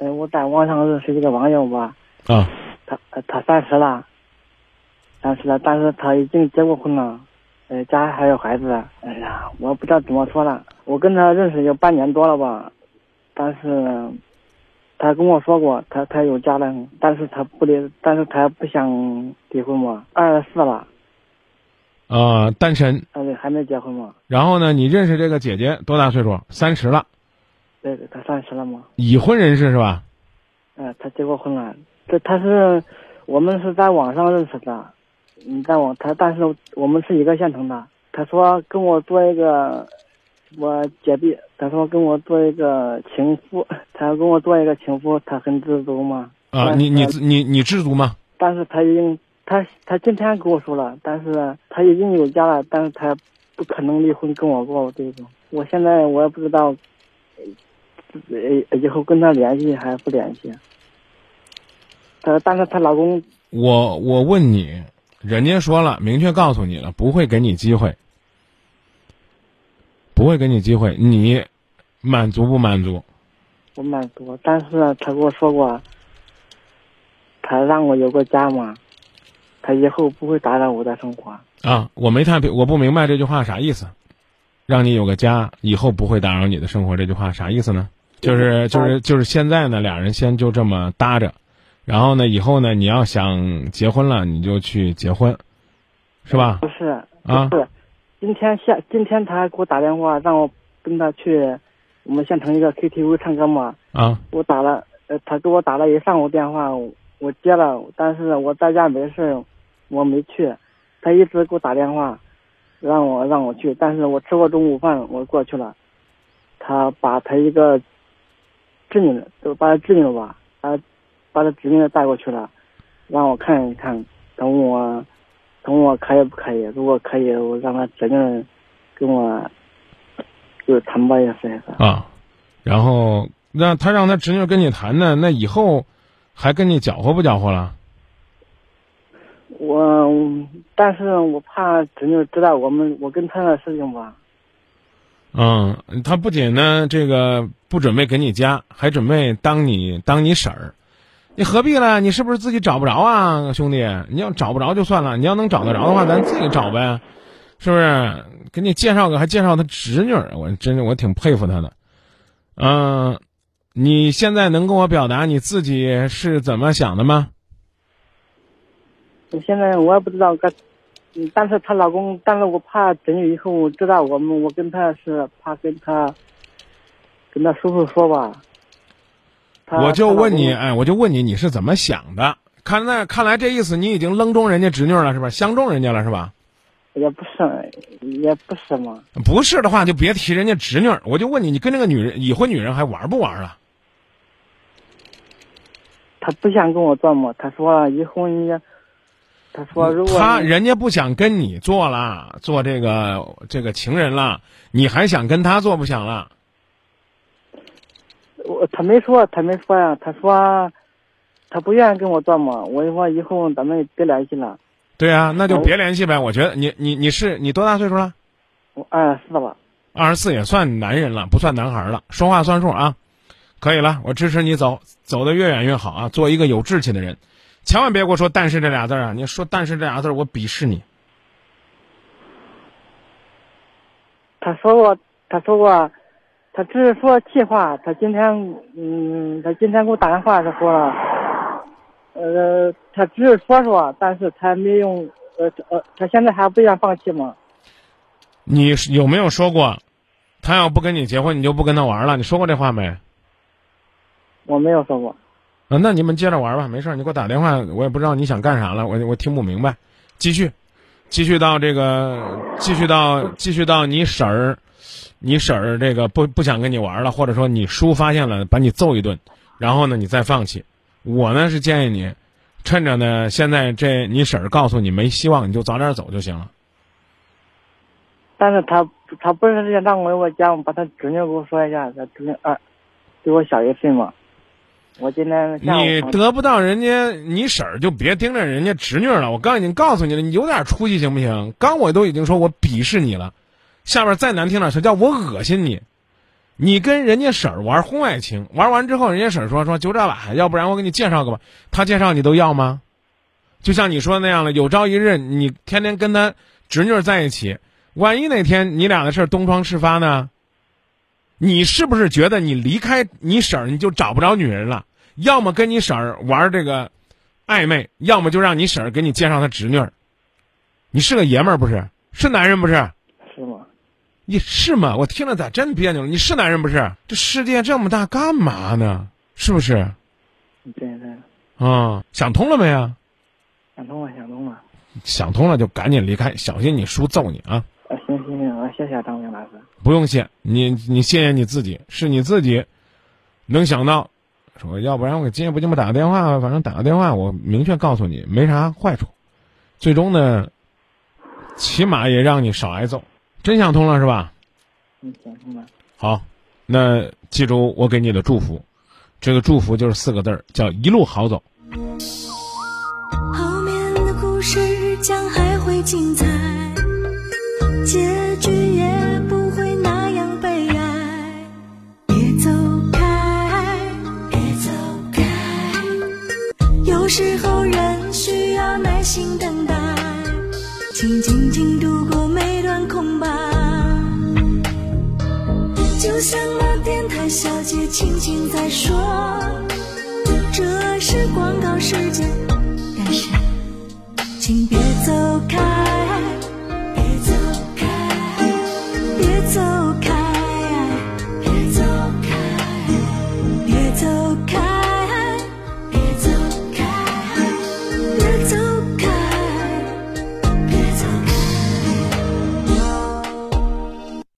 呃，我在网上认识一个网友吧，啊，他呃他三十了，三十了，但是他已经结过婚了，呃，家还有孩子。哎呀，我不知道怎么说了。我跟他认识有半年多了吧，但是他跟我说过，他他有家了，但是他不离，但是他不想离婚嘛。二十四了，啊，单身。呃，还没结婚嘛。然后呢，你认识这个姐姐多大岁数？三十了，对对，他三十了嘛。已婚人士是吧？呃，他结过婚了。这他是我们是在网上认识的，嗯，在网他，但是我们是一个县城的。他说跟我做一个我姐弟，他说跟我做一个情妇，他要跟我做一个情妇，他很知足嘛。啊，你你你你知足吗？但是他已经他他今天跟我说了，但是他已经有家了，但是他不可能离婚跟我过这种。我现在我也不知道，呃，以后跟他联系还是不联系。她但是她老公我我问你，人家说了，明确告诉你了，不会给你机会，不会给你机会，你满足不满足？我满足，但是他跟我说过，他让我有个家嘛，他以后不会打扰我的生活。啊，我没太我不明白这句话啥意思，让你有个家，以后不会打扰你的生活，这句话啥意思呢？就是就是就是现在呢，俩人先就这么搭着，然后呢，以后呢，你要想结婚了，你就去结婚，是吧不？是，啊不是，今天下今天他还给我打电话，让我跟他去我们县城一个 KTV 唱歌嘛。啊我打了，呃，他给我打了一上午电话，我我接了，但是我在家没事，我没去。他一直给我打电话，让我让我去，但是我吃过中午饭，我过去了。他把他一个侄女，就把他侄女吧，他把他侄女带过去了，让我看一看，等我等我可以不可以？如果可以，我让他侄女跟我就是谈吧，也是也是。啊，然后那他让他侄女跟你谈呢，那以后还跟你搅和不搅和了？我，但是我怕侄女知道我们我跟他的事情吧。嗯，他不仅呢这个不准备给你家，还准备当你当你婶儿，你何必了？你是不是自己找不着啊，兄弟？你要找不着就算了，你要能找得着的话，咱自己找呗，是不是？给你介绍个，还介绍他侄女，我真是我挺佩服他的。嗯、你现在能跟我表达你自己是怎么想的吗？我现在我也不知道该，嗯，但是她老公，但是我怕侄女以后我知道我们我跟她是怕跟她跟她叔叔说吧。她我就问你，哎，我就问你，你是怎么想的？看那看来这意思，你已经扔中人家侄女了，是吧？相中人家了，是吧？也不是，也不是嘛。不是的话，就别提人家侄女儿。我就问你，你跟那个女人已婚女人还玩不玩了？他不想跟我做嘛，他说以后你，他说如果他人家不想跟你做了，做这个这个情人了，你还想跟他做不想了？我他没说，他没说呀，他说他不愿意跟我做嘛，我就说以后咱们别联系了。对啊，那就别联系呗。我觉得你你你是你多大岁数了？我二十四了，二十四也算男人了，不算男孩了，说话算数啊。可以了，我支持你走，走得越远越好啊，做一个有志气的人，千万别给我说“但是”这俩字儿啊！你说“但是”这俩字儿，我鄙视你。他说过，他说过，他只是说气话。他今天，嗯，他今天给我打电话，他说了，呃，他只是说说，但是他没用，呃呃，他现在还不愿放弃吗。你有没有说过，他要不跟你结婚，你就不跟他玩了？你说过这话没？我没有说过，啊，那你们接着玩吧，没事儿，你给我打电话，我也不知道你想干啥了，我我听不明白，继续，继续到这个，继续到继续到你婶儿，你婶儿这个不不想跟你玩了，或者说你叔发现了，把你揍一顿，然后呢你再放弃。我呢是建议你，趁着呢现在这你婶儿告诉你没希望，你就早点走就行了。但是他他不是让我我讲，把他侄女给我说一下，他侄女二比我小一岁嘛。我今天你得不到人家你婶儿，就别盯着人家侄女了。我刚已经告诉你了，你有点出息行不行？刚我都已经说我鄙视你了，下边再难听点，是叫我恶心你。你跟人家婶儿玩婚外情，玩完之后，人家婶儿说说就这吧，要不然我给你介绍个吧。他介绍你都要吗？就像你说的那样了，有朝一日你天天跟他侄女在一起，万一哪天你俩的事儿东窗事发呢？你是不是觉得你离开你婶儿你就找不着女人了？要么跟你婶儿玩这个暧昧，要么就让你婶儿给你介绍她侄女儿。你是个爷们儿不是？是男人不是？是吗？你是吗？我听了咋真别扭了？你是男人不是？这世界这么大，干嘛呢？是不是？对对，啊、想通了没啊？想通了，想通了。想通了就赶紧离开，小心你叔揍你啊！啊，行行行，啊，谢谢张明老师。不用谢，你你谢谢你自己，是你自己能想到，说要不然我给金也不寂寞打个电话，反正打个电话，我明确告诉你没啥坏处，最终呢，起码也让你少挨揍。真想通了是吧？嗯，想通了。好，那记住我给你的祝福，这个祝福就是四个字儿，叫一路好走。后面的故事将还会精彩，结局也不会那样悲哀。别走开，别走开，有时候人需要耐心等待，请静静度过每段空白。就像那电台小姐轻轻在说，这是广告时间。